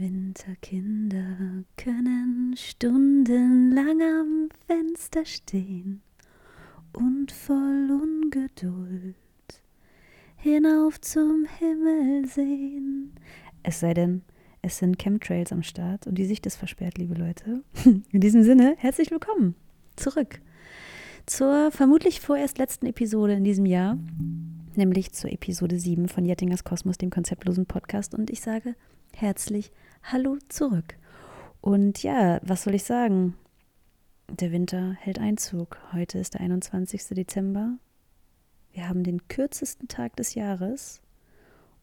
Winterkinder können stundenlang am Fenster stehen und voll Ungeduld hinauf zum Himmel sehen. Es sei denn, es sind Chemtrails am Start und die Sicht ist versperrt, liebe Leute. In diesem Sinne, herzlich willkommen zurück zur vermutlich vorerst letzten Episode in diesem Jahr, nämlich zur Episode 7 von Jettingers Kosmos, dem konzeptlosen Podcast. Und ich sage herzlich Hallo zurück. Und ja, was soll ich sagen? Der Winter hält Einzug. Heute ist der 21. Dezember. Wir haben den kürzesten Tag des Jahres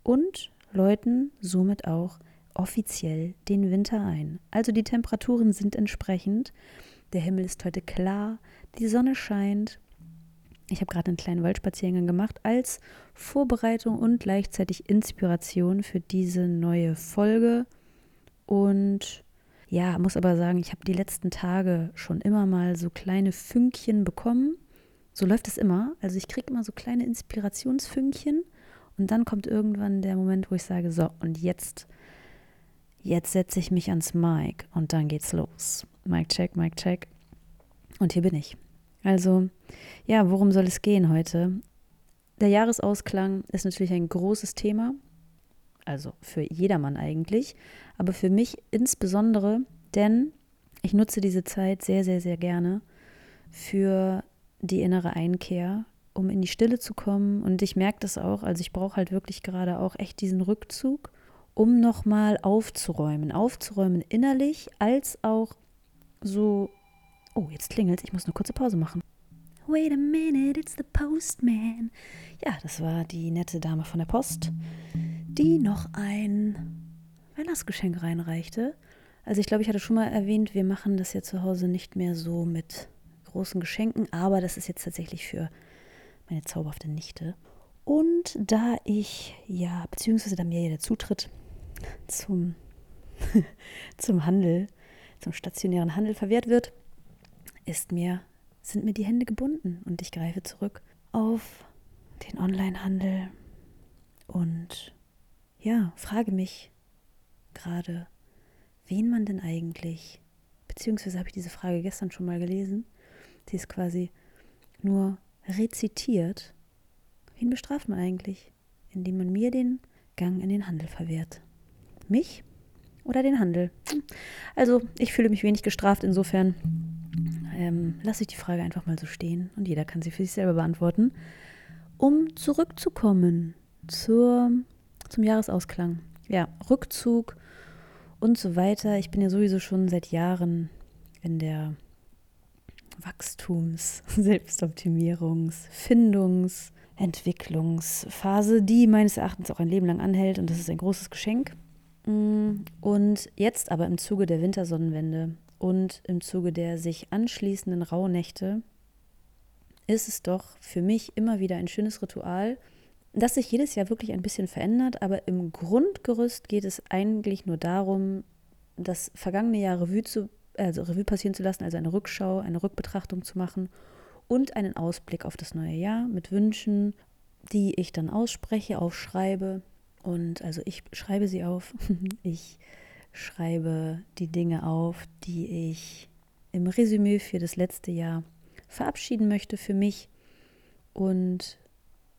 und läuten somit auch offiziell den Winter ein. Also die Temperaturen sind entsprechend. Der Himmel ist heute klar, die Sonne scheint. Ich habe gerade einen kleinen Waldspaziergang gemacht als Vorbereitung und gleichzeitig Inspiration für diese neue Folge. Und ja, muss aber sagen, ich habe die letzten Tage schon immer mal so kleine Fünkchen bekommen. So läuft es immer. Also ich kriege immer so kleine Inspirationsfünkchen und dann kommt irgendwann der Moment, wo ich sage, so, und jetzt, jetzt setze ich mich ans Mic und dann geht's los. Mic check, Mic check. Und hier bin ich. Also, ja, worum soll es gehen heute? Der Jahresausklang ist natürlich ein großes Thema, also für jedermann eigentlich, aber für mich insbesondere, denn ich nutze diese Zeit sehr, sehr, sehr gerne für die innere Einkehr, um in die Stille zu kommen. Und ich merke das auch, also ich brauche halt wirklich gerade auch echt diesen Rückzug, um nochmal aufzuräumen. Aufzuräumen innerlich, als auch so Oh, jetzt klingelt Ich muss eine kurze Pause machen. Wait a minute, it's the postman. Ja, das war die nette Dame von der Post, die noch ein Weihnachtsgeschenk reinreichte. Also ich glaube, ich hatte schon mal erwähnt, wir machen das ja zu Hause nicht mehr so mit großen Geschenken, aber das ist jetzt tatsächlich für meine zauberhafte Nichte. Und da ich ja, beziehungsweise da mir ja der Zutritt zum, zum Handel, zum stationären Handel verwehrt wird, ist mir, sind mir die Hände gebunden und ich greife zurück auf den Onlinehandel und ja, frage mich gerade, wen man denn eigentlich, beziehungsweise habe ich diese Frage gestern schon mal gelesen, die ist quasi nur rezitiert. Wen bestraft man eigentlich, indem man mir den Gang in den Handel verwehrt? Mich oder den Handel? Also, ich fühle mich wenig gestraft, insofern ähm, lasse ich die Frage einfach mal so stehen und jeder kann sie für sich selber beantworten. Um zurückzukommen zur, zum Jahresausklang. Ja, Rückzug und so weiter. Ich bin ja sowieso schon seit Jahren in der Wachstums-, Selbstoptimierungs-, Findungs-, Entwicklungsphase, die meines Erachtens auch ein Leben lang anhält und das ist ein großes Geschenk. Mm, und jetzt aber im Zuge der Wintersonnenwende und im Zuge der sich anschließenden Rauhnächte ist es doch für mich immer wieder ein schönes Ritual, das sich jedes Jahr wirklich ein bisschen verändert, aber im Grundgerüst geht es eigentlich nur darum, das vergangene Jahr Revue, zu, also Revue passieren zu lassen, also eine Rückschau, eine Rückbetrachtung zu machen und einen Ausblick auf das neue Jahr mit Wünschen, die ich dann ausspreche, aufschreibe. Und also ich schreibe sie auf. ich schreibe die Dinge auf, die ich im Resümee für das letzte Jahr verabschieden möchte für mich. Und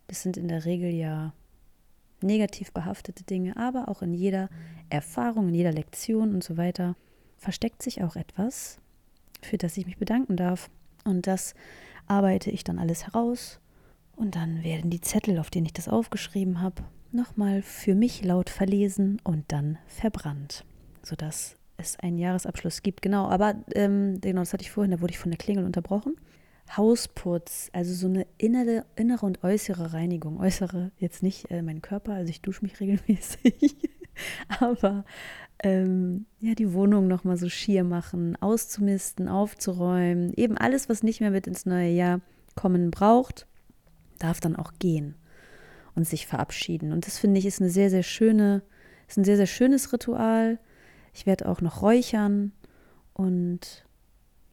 das sind in der Regel ja negativ behaftete Dinge, aber auch in jeder Erfahrung, in jeder Lektion und so weiter versteckt sich auch etwas, für das ich mich bedanken darf. Und das arbeite ich dann alles heraus. Und dann werden die Zettel, auf denen ich das aufgeschrieben habe, nochmal für mich laut verlesen und dann verbrannt sodass es einen Jahresabschluss gibt. Genau, aber ähm, genau, das hatte ich vorhin, da wurde ich von der Klingel unterbrochen. Hausputz, also so eine innere, innere und äußere Reinigung. Äußere jetzt nicht äh, mein Körper, also ich dusche mich regelmäßig, aber ähm, ja, die Wohnung nochmal so schier machen, auszumisten, aufzuräumen, eben alles, was nicht mehr mit ins neue Jahr kommen braucht, darf dann auch gehen und sich verabschieden. Und das finde ich ist eine sehr, sehr schöne, ist ein sehr, sehr schönes Ritual ich werde auch noch räuchern und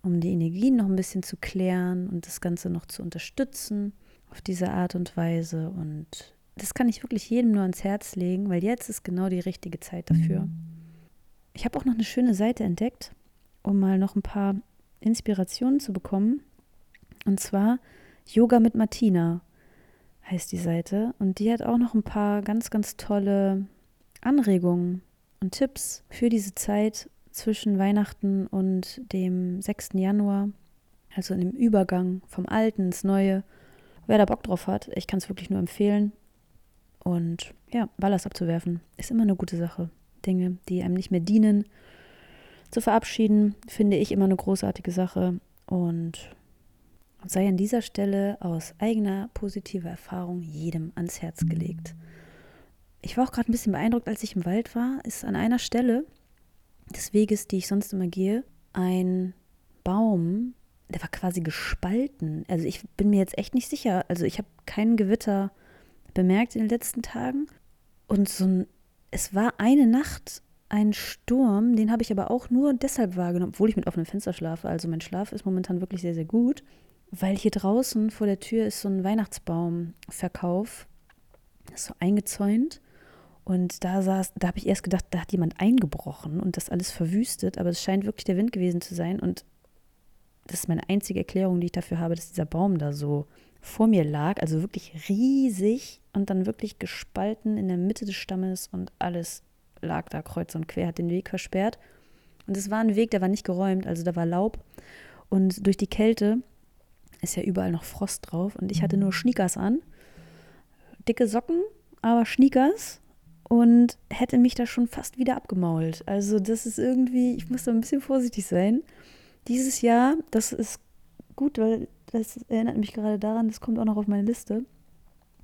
um die Energien noch ein bisschen zu klären und das Ganze noch zu unterstützen auf diese Art und Weise. Und das kann ich wirklich jedem nur ans Herz legen, weil jetzt ist genau die richtige Zeit dafür. ich habe auch noch eine schöne Seite entdeckt, um mal noch ein paar Inspirationen zu bekommen. Und zwar Yoga mit Martina heißt die Seite. Und die hat auch noch ein paar ganz, ganz tolle Anregungen und Tipps für diese Zeit zwischen Weihnachten und dem 6. Januar, also in dem Übergang vom Alten ins Neue. Wer da Bock drauf hat, ich kann es wirklich nur empfehlen. Und ja, Ballast abzuwerfen ist immer eine gute Sache. Dinge, die einem nicht mehr dienen, zu verabschieden, finde ich immer eine großartige Sache. Und sei an dieser Stelle aus eigener positiver Erfahrung jedem ans Herz gelegt. Ich war auch gerade ein bisschen beeindruckt, als ich im Wald war, ist an einer Stelle des Weges, die ich sonst immer gehe, ein Baum, der war quasi gespalten. Also ich bin mir jetzt echt nicht sicher. Also ich habe kein Gewitter bemerkt in den letzten Tagen. Und so ein, es war eine Nacht ein Sturm, den habe ich aber auch nur deshalb wahrgenommen, obwohl ich mit offenem Fenster schlafe. Also mein Schlaf ist momentan wirklich sehr, sehr gut, weil hier draußen vor der Tür ist so ein Weihnachtsbaumverkauf. Das ist so eingezäunt. Und da saß, da habe ich erst gedacht, da hat jemand eingebrochen und das alles verwüstet, aber es scheint wirklich der Wind gewesen zu sein. Und das ist meine einzige Erklärung, die ich dafür habe, dass dieser Baum da so vor mir lag, also wirklich riesig und dann wirklich gespalten in der Mitte des Stammes und alles lag da kreuz und quer, hat den Weg versperrt. Und es war ein Weg, der war nicht geräumt, also da war Laub. Und durch die Kälte ist ja überall noch Frost drauf und ich hatte nur Schniekers an. Dicke Socken, aber Schniekers und hätte mich da schon fast wieder abgemault. Also das ist irgendwie, ich muss da ein bisschen vorsichtig sein. Dieses Jahr, das ist gut, weil das erinnert mich gerade daran, das kommt auch noch auf meine Liste.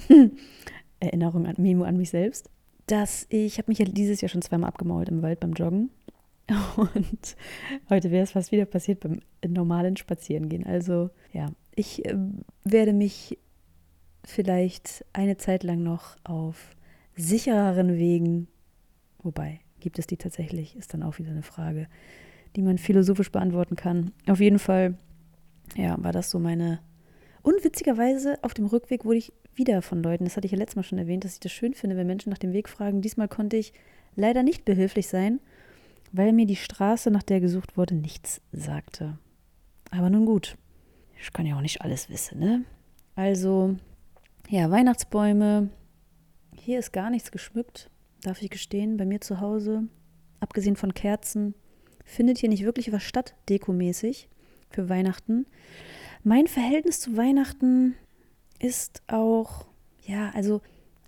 Erinnerung an Memo an mich selbst, dass ich, habe mich ja dieses Jahr schon zweimal abgemault im Wald beim Joggen. Und heute wäre es fast wieder passiert beim normalen Spazierengehen. Also ja, ich äh, werde mich vielleicht eine Zeit lang noch auf sichereren Wegen, wobei gibt es die tatsächlich, ist dann auch wieder eine Frage, die man philosophisch beantworten kann. Auf jeden Fall, ja, war das so meine. Und witzigerweise auf dem Rückweg wurde ich wieder von Leuten, das hatte ich ja letztes Mal schon erwähnt, dass ich das schön finde, wenn Menschen nach dem Weg fragen. Diesmal konnte ich leider nicht behilflich sein, weil mir die Straße, nach der gesucht wurde, nichts sagte. Aber nun gut, ich kann ja auch nicht alles wissen, ne? Also, ja, Weihnachtsbäume, hier ist gar nichts geschmückt, darf ich gestehen, bei mir zu Hause. Abgesehen von Kerzen findet hier nicht wirklich was statt, dekomäßig, für Weihnachten. Mein Verhältnis zu Weihnachten ist auch, ja, also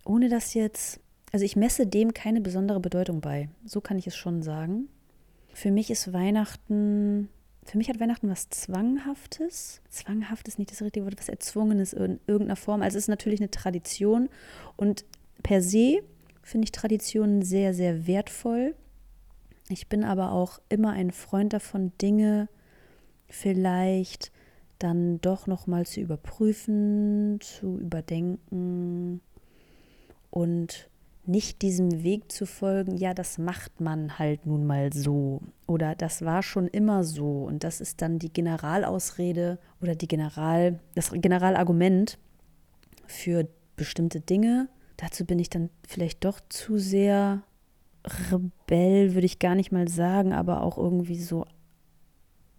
ohne das jetzt, also ich messe dem keine besondere Bedeutung bei. So kann ich es schon sagen. Für mich ist Weihnachten, für mich hat Weihnachten was Zwanghaftes. Zwanghaft ist nicht das richtige Wort, was Erzwungenes in irgendeiner Form. Also es ist natürlich eine Tradition und per se finde ich Traditionen sehr, sehr wertvoll. Ich bin aber auch immer ein Freund davon, Dinge vielleicht dann doch noch mal zu überprüfen, zu überdenken und nicht diesem Weg zu folgen, ja, das macht man halt nun mal so oder das war schon immer so und das ist dann die Generalausrede oder die General das Generalargument für bestimmte Dinge dazu bin ich dann vielleicht doch zu sehr Rebell, würde ich gar nicht mal sagen, aber auch irgendwie so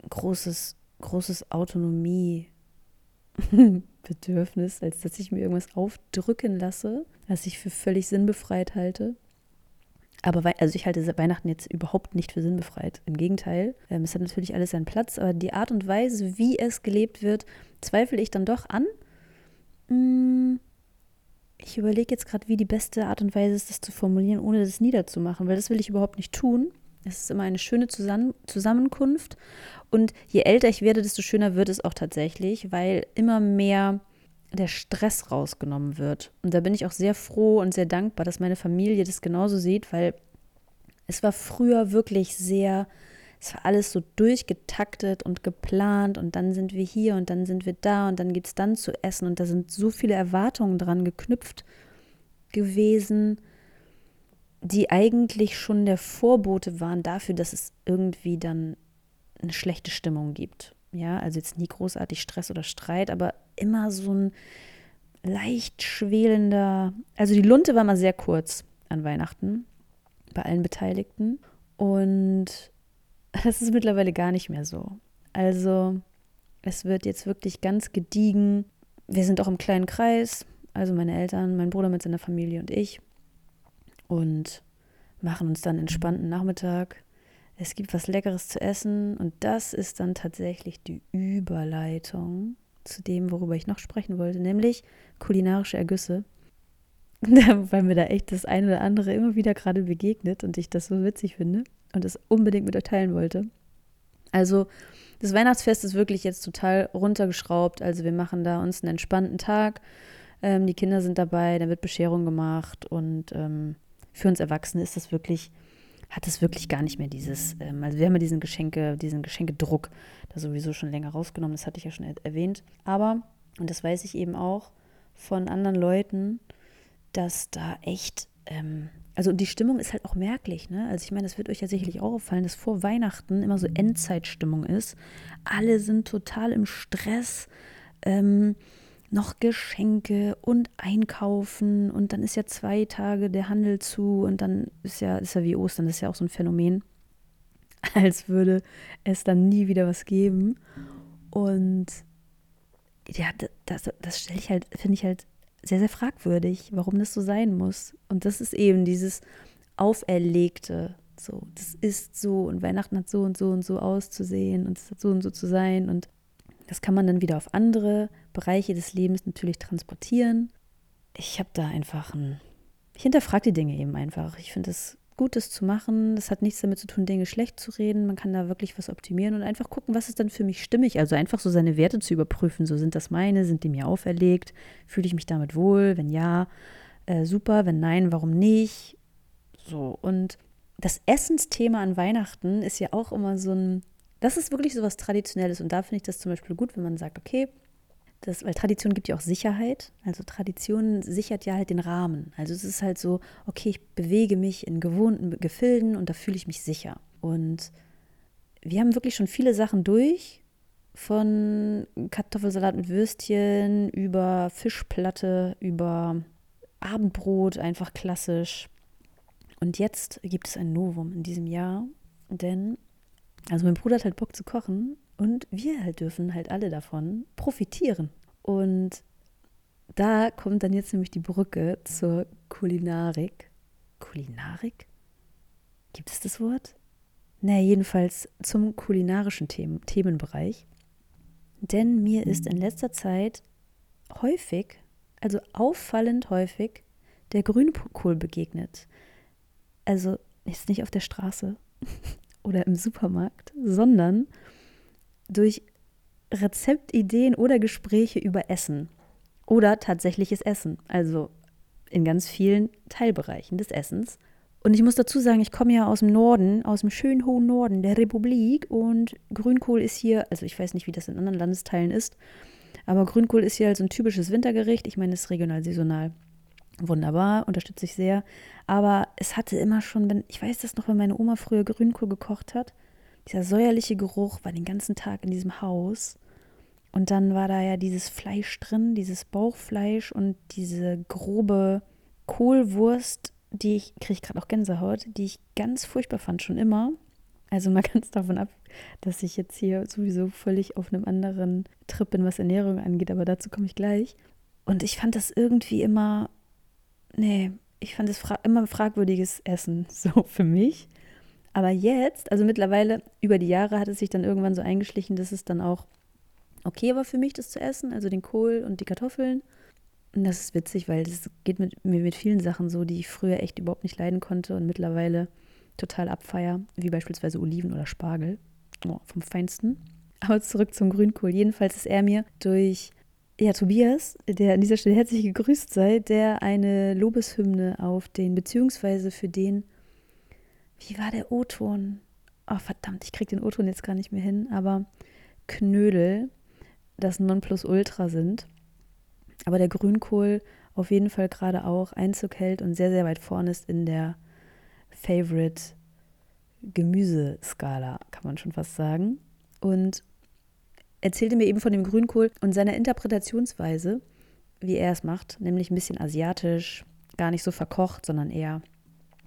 großes, großes Autonomiebedürfnis, als dass ich mir irgendwas aufdrücken lasse, was ich für völlig sinnbefreit halte. Aber also ich halte Weihnachten jetzt überhaupt nicht für sinnbefreit. Im Gegenteil, ähm, es hat natürlich alles seinen Platz, aber die Art und Weise, wie es gelebt wird, zweifle ich dann doch an. Ich überlege jetzt gerade, wie die beste Art und Weise ist, das zu formulieren, ohne das niederzumachen, weil das will ich überhaupt nicht tun. Es ist immer eine schöne Zusammen Zusammenkunft. Und je älter ich werde, desto schöner wird es auch tatsächlich, weil immer mehr der Stress rausgenommen wird. Und da bin ich auch sehr froh und sehr dankbar, dass meine Familie das genauso sieht, weil es war früher wirklich sehr es war alles so durchgetaktet und geplant und dann sind wir hier und dann sind wir da und dann gibt es dann zu essen und da sind so viele Erwartungen dran geknüpft gewesen, die eigentlich schon der Vorbote waren dafür, dass es irgendwie dann eine schlechte Stimmung gibt. Ja, also jetzt nie großartig Stress oder Streit, aber immer so ein leicht schwelender, also die Lunte war mal sehr kurz an Weihnachten bei allen Beteiligten Und das ist mittlerweile gar nicht mehr so. Also es wird jetzt wirklich ganz gediegen. Wir sind auch im kleinen Kreis, also meine Eltern, mein Bruder mit seiner Familie und ich. Und machen uns dann entspannten Nachmittag. Es gibt was Leckeres zu essen und das ist dann tatsächlich die Überleitung zu dem, worüber ich noch sprechen wollte, nämlich kulinarische Ergüsse. Weil mir da echt das eine oder andere immer wieder gerade begegnet und ich das so witzig finde und es unbedingt mit euch teilen wollte. Also, das Weihnachtsfest ist wirklich jetzt total runtergeschraubt. Also, wir machen da uns einen entspannten Tag. Ähm, die Kinder sind dabei, da wird Bescherung gemacht und ähm, für uns Erwachsene ist das wirklich, hat es wirklich gar nicht mehr dieses, ähm, also wir haben ja diesen Geschenke, diesen Geschenkedruck da sowieso schon länger rausgenommen, das hatte ich ja schon erwähnt. Aber, und das weiß ich eben auch von anderen Leuten, dass da echt, ähm, also die Stimmung ist halt auch merklich, ne? Also ich meine, das wird euch ja sicherlich auch auffallen, dass vor Weihnachten immer so Endzeitstimmung ist. Alle sind total im Stress. Ähm, noch Geschenke und einkaufen und dann ist ja zwei Tage der Handel zu und dann ist ja, ist ja wie Ostern, das ist ja auch so ein Phänomen, als würde es dann nie wieder was geben. Und ja, das, das stelle ich halt, finde ich halt sehr, sehr fragwürdig, warum das so sein muss. Und das ist eben dieses Auferlegte. So, das ist so und Weihnachten hat so und so und so auszusehen und es hat so und so zu sein. Und das kann man dann wieder auf andere Bereiche des Lebens natürlich transportieren. Ich habe da einfach ein. Ich hinterfrage die Dinge eben einfach. Ich finde es gut, das zu machen. Das hat nichts damit zu tun, Dinge schlecht zu reden. Man kann da wirklich was optimieren und einfach gucken, was ist dann für mich stimmig. Also einfach so seine Werte zu überprüfen. So sind das meine, sind die mir auferlegt? Fühle ich mich damit wohl? Wenn ja, äh, super. Wenn nein, warum nicht? So. Und das Essensthema an Weihnachten ist ja auch immer so ein das ist wirklich so was Traditionelles und da finde ich das zum Beispiel gut, wenn man sagt, okay, das, weil Tradition gibt ja auch Sicherheit. Also Tradition sichert ja halt den Rahmen. Also es ist halt so, okay, ich bewege mich in gewohnten Gefilden und da fühle ich mich sicher. Und wir haben wirklich schon viele Sachen durch, von Kartoffelsalat mit Würstchen über Fischplatte, über Abendbrot, einfach klassisch. Und jetzt gibt es ein Novum in diesem Jahr, denn also mein Bruder hat halt Bock zu kochen und wir halt dürfen halt alle davon profitieren. Und da kommt dann jetzt nämlich die Brücke zur Kulinarik. Kulinarik? Gibt es das Wort? Naja, jedenfalls zum kulinarischen Themen, Themenbereich. Denn mir ist in letzter Zeit häufig, also auffallend häufig, der Grünkohl begegnet. Also jetzt nicht auf der Straße, oder im Supermarkt, sondern durch Rezeptideen oder Gespräche über Essen oder tatsächliches Essen, also in ganz vielen Teilbereichen des Essens. Und ich muss dazu sagen, ich komme ja aus dem Norden, aus dem schönen hohen Norden der Republik und Grünkohl ist hier, also ich weiß nicht, wie das in anderen Landesteilen ist, aber Grünkohl ist hier halt so ein typisches Wintergericht. Ich meine, es ist regional saisonal wunderbar, unterstütze ich sehr. Aber es hatte immer schon, wenn, ich weiß das noch, wenn meine Oma früher Grünkohl gekocht hat, dieser säuerliche Geruch war den ganzen Tag in diesem Haus. Und dann war da ja dieses Fleisch drin, dieses Bauchfleisch und diese grobe Kohlwurst, die ich, kriege ich gerade auch Gänsehaut, die ich ganz furchtbar fand, schon immer. Also mal ganz davon ab, dass ich jetzt hier sowieso völlig auf einem anderen Trip bin, was Ernährung angeht, aber dazu komme ich gleich. Und ich fand das irgendwie immer nee, ich fand es fra immer fragwürdiges Essen, so für mich. Aber jetzt, also mittlerweile über die Jahre hat es sich dann irgendwann so eingeschlichen, dass es dann auch okay war für mich, das zu essen, also den Kohl und die Kartoffeln. Und das ist witzig, weil das geht mit mir mit vielen Sachen so, die ich früher echt überhaupt nicht leiden konnte und mittlerweile total abfeier, wie beispielsweise Oliven oder Spargel. Oh, vom Feinsten. Aber zurück zum Grünkohl. Jedenfalls ist er mir durch ja, Tobias, der an dieser Stelle herzlich gegrüßt sei, der eine Lobeshymne auf den, beziehungsweise für den, wie war der O-Ton? Oh, verdammt, ich krieg den O-Ton jetzt gar nicht mehr hin, aber Knödel, das Nonplusultra sind. Aber der Grünkohl auf jeden Fall gerade auch Einzug hält und sehr, sehr weit vorne ist in der Favorite Gemüseskala, kann man schon fast sagen. Und erzählte mir eben von dem Grünkohl und seiner Interpretationsweise, wie er es macht, nämlich ein bisschen asiatisch, gar nicht so verkocht, sondern eher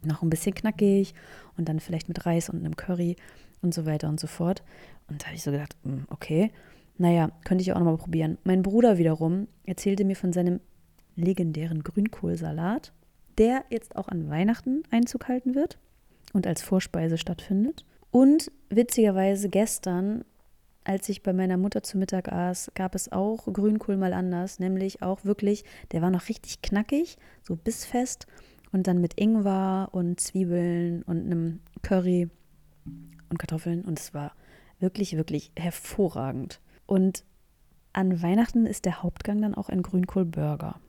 noch ein bisschen knackig und dann vielleicht mit Reis und einem Curry und so weiter und so fort. Und da habe ich so gedacht, hm, okay, naja, könnte ich auch nochmal probieren. Mein Bruder wiederum erzählte mir von seinem legendären Grünkohlsalat, der jetzt auch an Weihnachten Einzug halten wird und als Vorspeise stattfindet. Und witzigerweise gestern, als ich bei meiner Mutter zu Mittag aß, gab es auch Grünkohl mal anders, nämlich auch wirklich, der war noch richtig knackig, so bissfest und dann mit Ingwer und Zwiebeln und einem Curry und Kartoffeln und es war wirklich, wirklich hervorragend. Und an Weihnachten ist der Hauptgang dann auch ein Grünkohlburger.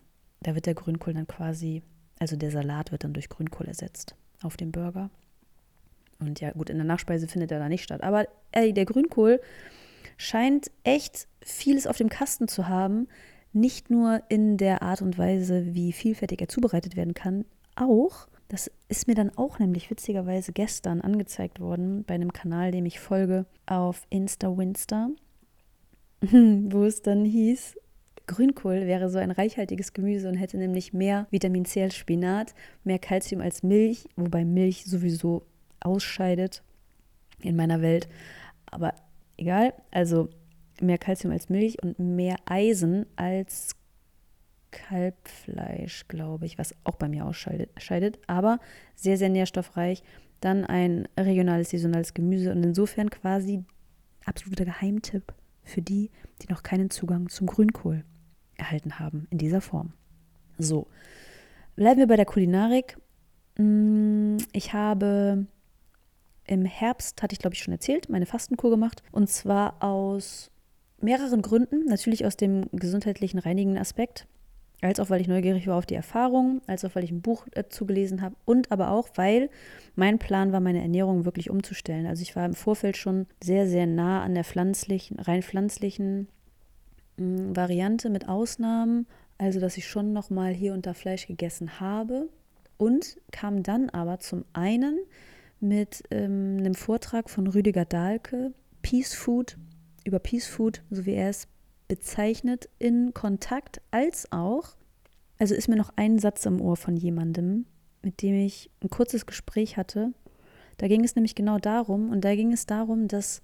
Da wird der Grünkohl dann quasi, also der Salat wird dann durch Grünkohl ersetzt auf dem Burger. Und ja, gut, in der Nachspeise findet er da nicht statt. Aber ey, der Grünkohl scheint echt vieles auf dem Kasten zu haben. Nicht nur in der Art und Weise, wie vielfältig er zubereitet werden kann, auch, das ist mir dann auch nämlich witzigerweise gestern angezeigt worden bei einem Kanal, dem ich folge, auf Insta Winster, wo es dann hieß, Grünkohl wäre so ein reichhaltiges Gemüse und hätte nämlich mehr Vitamin C als Spinat, mehr Kalzium als Milch, wobei Milch sowieso ausscheidet in meiner Welt. Aber egal, also mehr Kalzium als Milch und mehr Eisen als Kalbfleisch, glaube ich, was auch bei mir ausscheidet, aber sehr, sehr nährstoffreich. Dann ein regionales, saisonales Gemüse und insofern quasi absoluter Geheimtipp für die, die noch keinen Zugang zum Grünkohl erhalten haben in dieser Form. So, bleiben wir bei der Kulinarik. Mm, ich habe im Herbst, hatte ich glaube ich schon erzählt, meine Fastenkur gemacht und zwar aus mehreren Gründen. Natürlich aus dem gesundheitlichen reinigenden Aspekt als auch weil ich neugierig war auf die Erfahrung, als auch weil ich ein Buch dazu gelesen habe und aber auch, weil mein Plan war, meine Ernährung wirklich umzustellen. Also ich war im Vorfeld schon sehr, sehr nah an der pflanzlichen, rein pflanzlichen mh, hm, Variante mit Ausnahmen, also dass ich schon noch mal hier und da Fleisch gegessen habe und kam dann aber zum einen mit ähm, einem Vortrag von Rüdiger Dahlke, Peace Food, über Peace Food, so wie er es bezeichnet in Kontakt, als auch, also ist mir noch ein Satz im Ohr von jemandem, mit dem ich ein kurzes Gespräch hatte. Da ging es nämlich genau darum, und da ging es darum, dass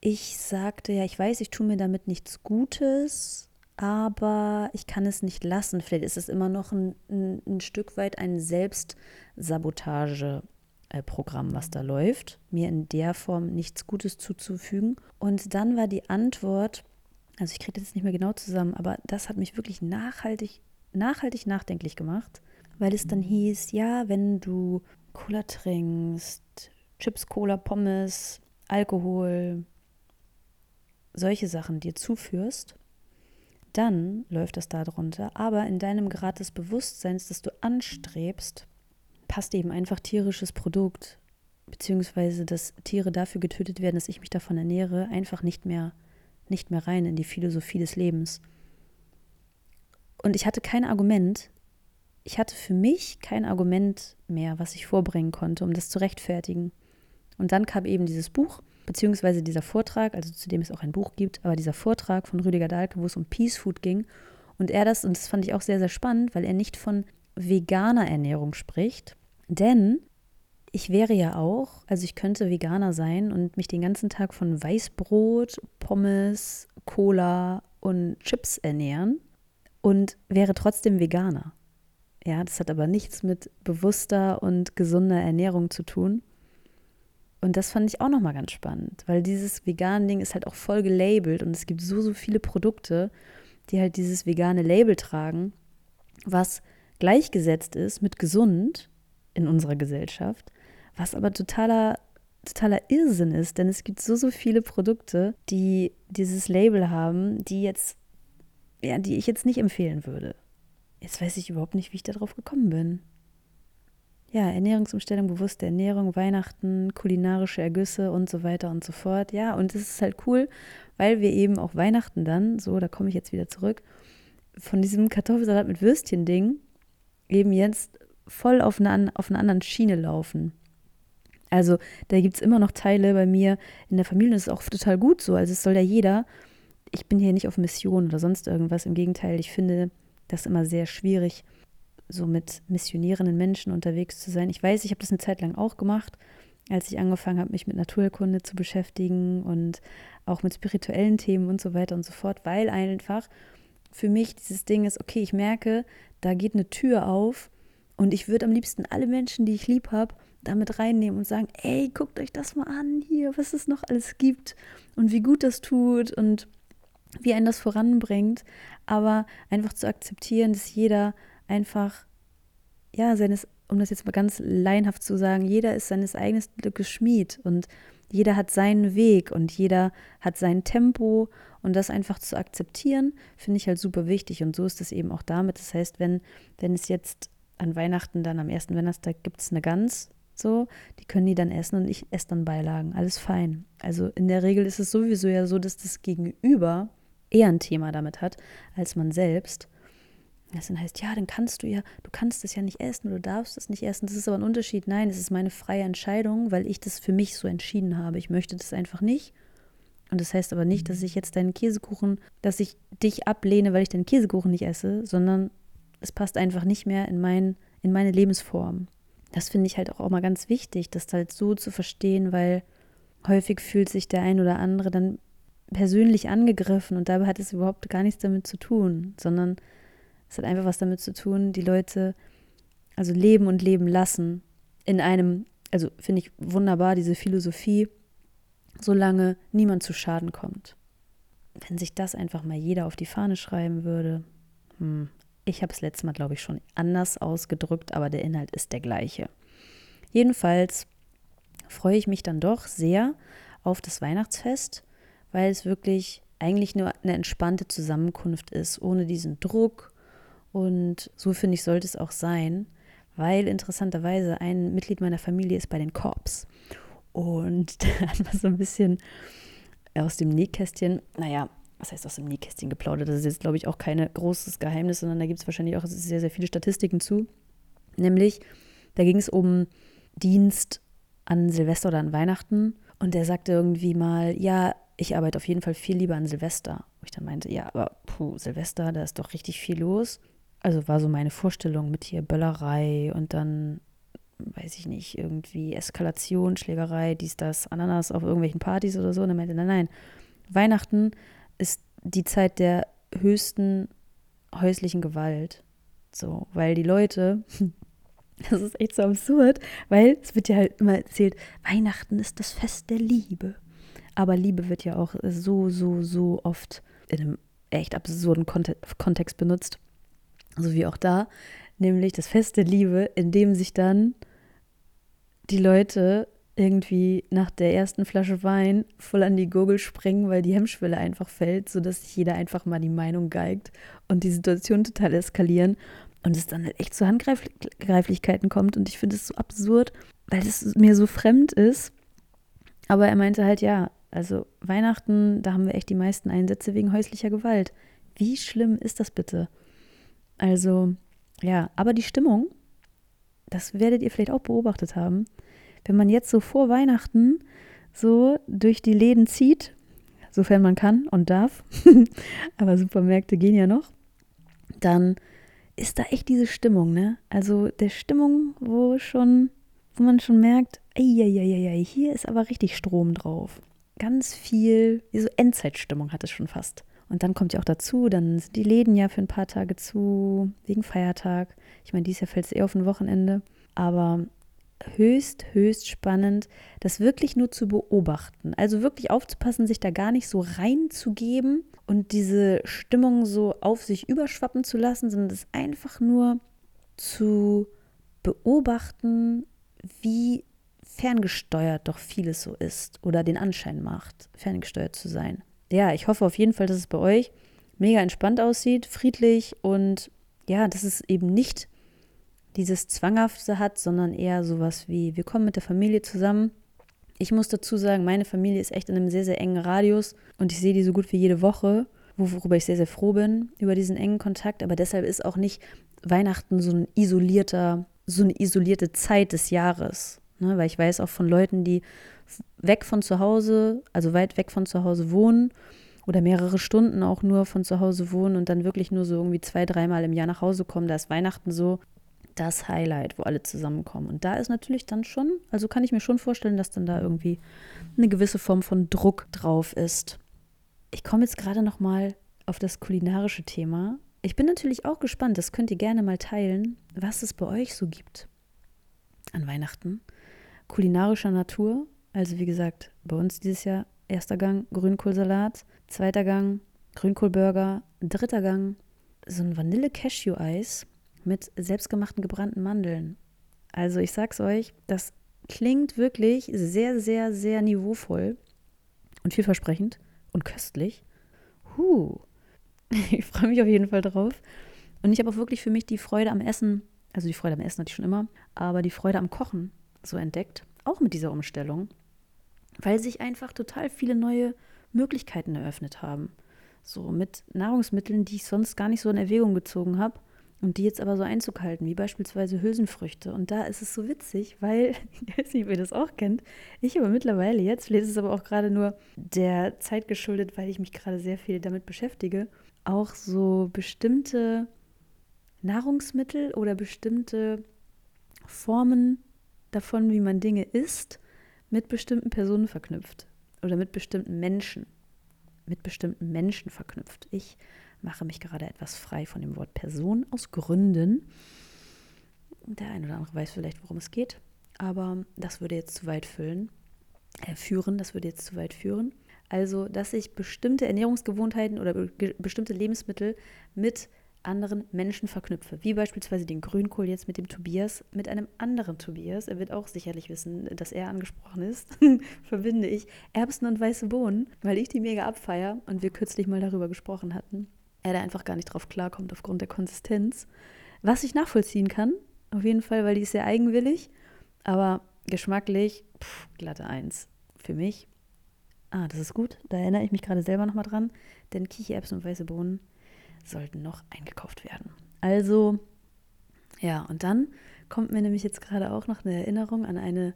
ich sagte, ja, ich weiß, ich tue mir damit nichts Gutes, aber ich kann es nicht lassen. Vielleicht ist es immer noch ein, ein, ein Stück weit ein Selbstsabotage Programm, was da läuft, mir in der Form nichts Gutes zuzufügen. Und dann war die Antwort, also ich kriege das jetzt nicht mehr genau zusammen, aber das hat mich wirklich nachhaltig, nachhaltig nachdenklich gemacht, weil es dann hieß, ja, wenn du Cola trinkst, Chips, Cola, Pommes, Alkohol, solche Sachen dir zuführst, dann läuft das darunter. Aber in deinem Grad des Bewusstseins, das du anstrebst, passt eben einfach tierisches Produkt, beziehungsweise dass Tiere dafür getötet werden, dass ich mich davon ernähre, einfach nicht mehr, nicht mehr rein in die Philosophie des Lebens. Und ich hatte kein Argument, ich hatte für mich kein Argument mehr, was ich vorbringen konnte, um das zu rechtfertigen. Und dann kam eben dieses Buch, beziehungsweise dieser Vortrag, also zu dem es auch ein Buch gibt, aber dieser Vortrag von Rüdiger Dahlke, wo es um Peace Food ging. Und er das, und das fand ich auch sehr, sehr spannend, weil er nicht von veganer Ernährung spricht. Denn ich wäre ja auch, also ich könnte Veganer sein und mich den ganzen Tag von Weißbrot, Pommes, Cola und Chips ernähren und wäre trotzdem Veganer. Ja, das hat aber nichts mit bewusster und gesunder Ernährung zu tun. Und das fand ich auch nochmal ganz spannend, weil dieses vegan Ding ist halt auch voll gelabelt und es gibt so, so viele Produkte, die halt dieses vegane Label tragen, was gleichgesetzt ist mit gesund in unserer Gesellschaft, was aber totaler, totaler Irrsinn ist, denn es gibt so, so viele Produkte, die dieses Label haben, die jetzt, ja, die ich jetzt nicht empfehlen würde. Jetzt weiß ich überhaupt nicht, wie ich darauf gekommen bin. Ja, Ernährungsumstellung, bewusste Ernährung, Weihnachten, kulinarische Ergüsse und so weiter und so fort. Ja, und es ist halt cool, weil wir eben auch Weihnachten dann, so, da komme ich jetzt wieder zurück, von diesem Kartoffelsalat mit Würstchen-Ding eben jetzt voll auf einer, auf einer anderen Schiene laufen. Also da gibt es immer noch Teile bei mir in der Familie, das ist auch total gut so. Also es soll ja jeder, ich bin hier nicht auf Mission oder sonst irgendwas. Im Gegenteil, ich finde das immer sehr schwierig, so mit missionierenden Menschen unterwegs zu sein. Ich weiß, ich habe das eine Zeit lang auch gemacht, als ich angefangen habe, mich mit Naturkunde zu beschäftigen und auch mit spirituellen Themen und so weiter und so fort, weil einfach für mich dieses Ding ist, okay, ich merke, da geht eine Tür auf und ich würde am liebsten alle Menschen, die ich lieb habe, damit reinnehmen und sagen, ey, guckt euch das mal an hier, was es noch alles gibt und wie gut das tut und wie einen das voranbringt, aber einfach zu akzeptieren, dass jeder einfach, ja, seines, um das jetzt mal ganz laienhaft zu sagen, jeder ist seines eigenen Glückes Schmied und jeder hat seinen Weg und jeder hat sein Tempo. Und das einfach zu akzeptieren, finde ich halt super wichtig. Und so ist es eben auch damit. Das heißt, wenn, wenn es jetzt an Weihnachten dann am ersten Weihnachtstag gibt es eine Gans, so, die können die dann essen und ich esse dann Beilagen, alles fein. Also in der Regel ist es sowieso ja so, dass das Gegenüber eher ein Thema damit hat, als man selbst. Das dann heißt, ja, dann kannst du ja, du kannst es ja nicht essen oder du darfst es nicht essen. Das ist aber ein Unterschied. Nein, es ist meine freie Entscheidung, weil ich das für mich so entschieden habe. Ich möchte das einfach nicht. Und das heißt aber nicht, dass ich jetzt deinen Käsekuchen, dass ich dich ablehne, weil ich deinen Käsekuchen nicht esse, sondern es passt einfach nicht mehr in, mein, in meine Lebensform. Das finde ich halt auch, mal ganz wichtig, das halt so zu verstehen, weil häufig fühlt sich der ein oder andere dann persönlich angegriffen und dabei hat es überhaupt gar nichts damit zu tun, sondern es hat einfach was damit zu tun, die Leute also leben und leben lassen in einem, also finde ich wunderbar, diese Philosophie, solange niemand zu Schaden kommt. Wenn sich das einfach mal jeder auf die Fahne schreiben würde, hm, ich habe es letztes Mal, glaube ich, schon anders ausgedrückt, aber der Inhalt ist der gleiche. Jedenfalls freue ich mich dann doch sehr auf das Weihnachtsfest weil es wirklich eigentlich nur eine entspannte Zusammenkunft ist, ohne diesen Druck. Und so finde ich, sollte es auch sein, weil interessanterweise ein Mitglied meiner Familie ist bei den Korps. Und da hat man so ein bisschen aus dem Nähkästchen, naja, was heißt aus dem Nähkästchen geplaudert? Das ist jetzt, glaube ich, auch kein großes Geheimnis, sondern da gibt es wahrscheinlich auch sehr, sehr viele Statistiken zu. Nämlich, da ging es um Dienst an Silvester oder an Weihnachten. Und der sagte irgendwie mal, ja, ich arbeite auf jeden Fall viel lieber an Silvester. Wo ich dann meinte, ja, aber puh, Silvester, da ist doch richtig viel los. Also war so meine Vorstellung mit hier Böllerei und dann, weiß ich nicht, irgendwie Eskalation, Schlägerei, dies, das, Ananas auf irgendwelchen Partys oder so. Und er meinte, nein, nein, Weihnachten ist die Zeit der höchsten häuslichen Gewalt. So, weil die Leute, das ist echt so absurd, weil es wird ja halt immer erzählt, Weihnachten ist das Fest der Liebe. Aber Liebe wird ja auch so, so, so oft in einem echt absurden Kontext benutzt. So wie auch da, nämlich das Fest der Liebe, in dem sich dann die Leute irgendwie nach der ersten Flasche Wein voll an die Gurgel springen, weil die Hemmschwelle einfach fällt, sodass sich jeder einfach mal die Meinung geigt und die Situation total eskalieren und es dann halt echt zu Handgreiflichkeiten kommt. Und ich finde es so absurd, weil es mir so fremd ist. Aber er meinte halt, ja, also Weihnachten, da haben wir echt die meisten Einsätze wegen häuslicher Gewalt. Wie schlimm ist das bitte? Also, ja, aber die Stimmung, das werdet ihr vielleicht auch beobachtet haben, wenn man jetzt so vor Weihnachten so durch die Läden zieht, sofern man kann und darf, aber Supermärkte gehen ja noch, dann ist da echt diese Stimmung, ne? Also der Stimmung, wo schon, wo man schon merkt, ey, hier ist aber richtig Strom drauf ganz viel, so Endzeitstimmung hat es schon fast. Und dann kommt ja auch dazu, dann sind die Läden ja für ein paar Tage zu, wegen Feiertag. Ich meine, dieses Jahr fällt es eh auf ein Wochenende. Aber höchst, höchst spannend, das wirklich nur zu beobachten. Also wirklich aufzupassen, sich da gar nicht so reinzugeben und diese Stimmung so auf sich überschwappen zu lassen, sondern das einfach nur zu beobachten, wie ferngesteuert doch vieles so ist oder den Anschein macht, ferngesteuert zu sein. Ja, ich hoffe auf jeden Fall, dass es bei euch mega entspannt aussieht, friedlich und ja, dass es eben nicht dieses Zwanghafte hat, sondern eher sowas wie, wir kommen mit der Familie zusammen. Ich muss dazu sagen, meine Familie ist echt in einem sehr, sehr engen Radius und ich sehe die so gut wie jede Woche, worüber ich sehr, sehr froh bin über diesen engen Kontakt. Aber deshalb ist auch nicht Weihnachten so ein isolierter, so eine isolierte Zeit des Jahres, Ne? Weil ich weiß auch von Leuten, die weg von zu Hause, also weit weg von zu Hause wohnen oder mehrere Stunden auch nur von zu Hause wohnen und dann wirklich nur so irgendwie zwei, dreimal im Jahr nach Hause kommen. Da ist Weihnachten so, das Highlight, wo alle zusammenkommen. Und da ist natürlich dann schon, also kann ich mir schon vorstellen, dass dann da irgendwie eine gewisse Form von Druck drauf ist. Ich komme jetzt gerade noch mal auf das kulinarische Thema. Ich bin natürlich auch gespannt, das könnt ihr gerne mal teilen, was es bei euch so gibt an Weihnachten. Kulinarischer Natur, also wie gesagt, bei uns dieses Jahr erster Gang Grünkohlsalat, zweiter Gang Grünkohlburger, dritter Gang so ein Vanille-Cashew-Eis mit selbstgemachten gebrannten Mandeln. Also ich sag's euch, das klingt wirklich sehr, sehr, sehr niveauvoll und vielversprechend und köstlich. Huh. Ich freue mich auf jeden Fall drauf. Und ich habe auch wirklich für mich die Freude am Essen, also die Freude am Essen hatte ich schon immer, aber die Freude am Kochen so entdeckt, auch mit dieser Umstellung, weil sich einfach total viele neue Möglichkeiten eröffnet haben. So mit Nahrungsmitteln, die ich sonst gar nicht so in Erwägung gezogen habe und die jetzt aber so Einzug halten, wie beispielsweise Hülsenfrüchte. Und da ist es so witzig, weil, ich weiß nicht, ob ihr das auch kennt, ich aber mittlerweile jetzt, ist es aber auch gerade nur der Zeit geschuldet, weil ich mich gerade sehr viel damit beschäftige, auch so bestimmte Nahrungsmittel oder bestimmte Formen davon, wie man Dinge isst, mit bestimmten Personen verknüpft oder mit bestimmten Menschen mit bestimmten Menschen verknüpft. Ich mache mich gerade etwas frei von dem Wort Person aus Gründen. Der eine oder andere weiß vielleicht, worum es geht, aber das würde jetzt zu weit füllen, äh, führen, das würde jetzt zu weit führen. Also, dass ich bestimmte Ernährungsgewohnheiten oder be bestimmte Lebensmittel mit anderen Menschen verknüpfe, wie beispielsweise den Grünkohl jetzt mit dem Tobias, mit einem anderen Tobias, er wird auch sicherlich wissen, dass er angesprochen ist, verbinde ich Erbsen und weiße Bohnen, weil ich die mega abfeier und wir kürzlich mal darüber gesprochen hatten. Er da einfach gar nicht drauf klarkommt aufgrund der Konsistenz, was ich nachvollziehen kann, auf jeden Fall, weil die ist sehr eigenwillig, aber geschmacklich, pff, glatte Eins für mich. Ah, das ist gut, da erinnere ich mich gerade selber nochmal dran, denn Kichererbsen und weiße Bohnen sollten noch eingekauft werden. Also, ja, und dann kommt mir nämlich jetzt gerade auch noch eine Erinnerung an eine,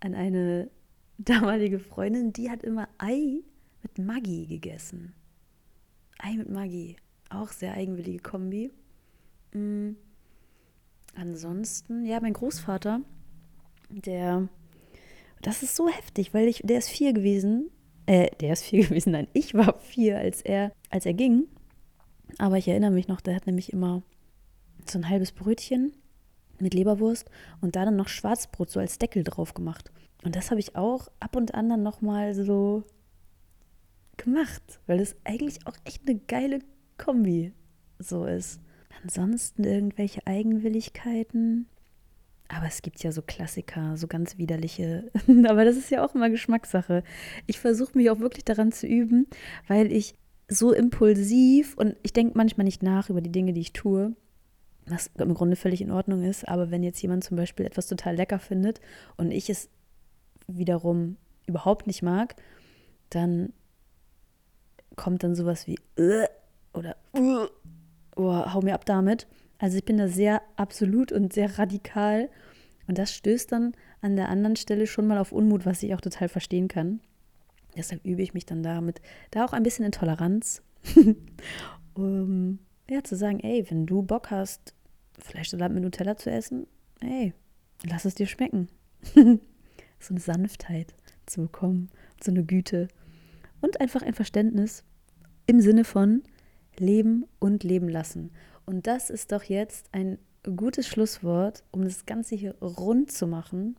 an eine damalige Freundin, die hat immer Ei mit Maggi gegessen. Ei mit Maggi. Auch sehr eigenwillige Kombi. Mhm. Ansonsten, ja, mein Großvater, der, das ist so heftig, weil ich, der ist vier gewesen. Äh, der ist vier gewesen, nein, ich war vier, als er, als er ging. Aber ich erinnere mich noch, der hat nämlich immer so ein halbes Brötchen mit Leberwurst und da dann noch Schwarzbrot so als Deckel drauf gemacht. Und das habe ich auch ab und an dann nochmal so gemacht, weil das eigentlich auch echt eine geile Kombi so ist. Ansonsten irgendwelche Eigenwilligkeiten. Aber es gibt ja so Klassiker, so ganz widerliche. Aber das ist ja auch immer Geschmackssache. Ich versuche mich auch wirklich daran zu üben, weil ich so impulsiv und ich denke manchmal nicht nach über die Dinge, die ich tue, was im Grunde völlig in Ordnung ist. Aber wenn jetzt jemand zum Beispiel etwas total lecker findet und ich es wiederum überhaupt nicht mag, dann kommt dann sowas wie äh, oder oh, hau mir ab damit. Also ich bin da sehr absolut und sehr radikal und das stößt dann an der anderen Stelle schon mal auf Unmut, was ich auch total verstehen kann. Deshalb übe ich mich dann damit, da auch ein bisschen in Toleranz, um ja, zu sagen, ey, wenn du Bock hast, Fleischsalat mit Nutella zu essen, ey, lass es dir schmecken. so eine Sanftheit zu bekommen, so eine Güte und einfach ein Verständnis im Sinne von leben und leben lassen. Und das ist doch jetzt ein gutes Schlusswort, um das Ganze hier rund zu machen.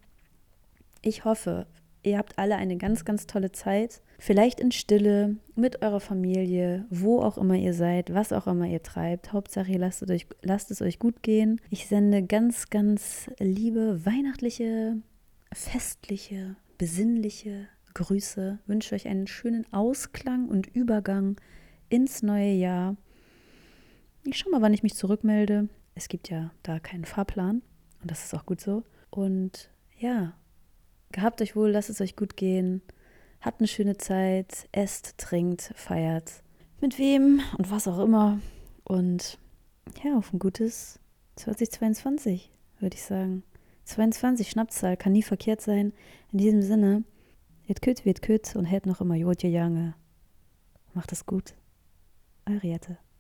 Ich hoffe, Ihr habt alle eine ganz, ganz tolle Zeit. Vielleicht in Stille, mit eurer Familie, wo auch immer ihr seid, was auch immer ihr treibt. Hauptsache, ihr lasst es euch, lasst es euch gut gehen. Ich sende ganz, ganz liebe weihnachtliche, festliche, besinnliche Grüße. Wünsche euch einen schönen Ausklang und Übergang ins neue Jahr. Ich schaue mal, wann ich mich zurückmelde. Es gibt ja da keinen Fahrplan und das ist auch gut so. Und ja, Gehabt euch wohl, lasst es euch gut gehen. Habt eine schöne Zeit, esst, trinkt, feiert. Mit wem und was auch immer. Und ja, auf ein gutes 2022, würde ich sagen. 22, Schnappzahl, kann nie verkehrt sein. In diesem Sinne, wird küt, wird küt und hält noch immer Jodje Jange. Macht es gut. Eure Jette.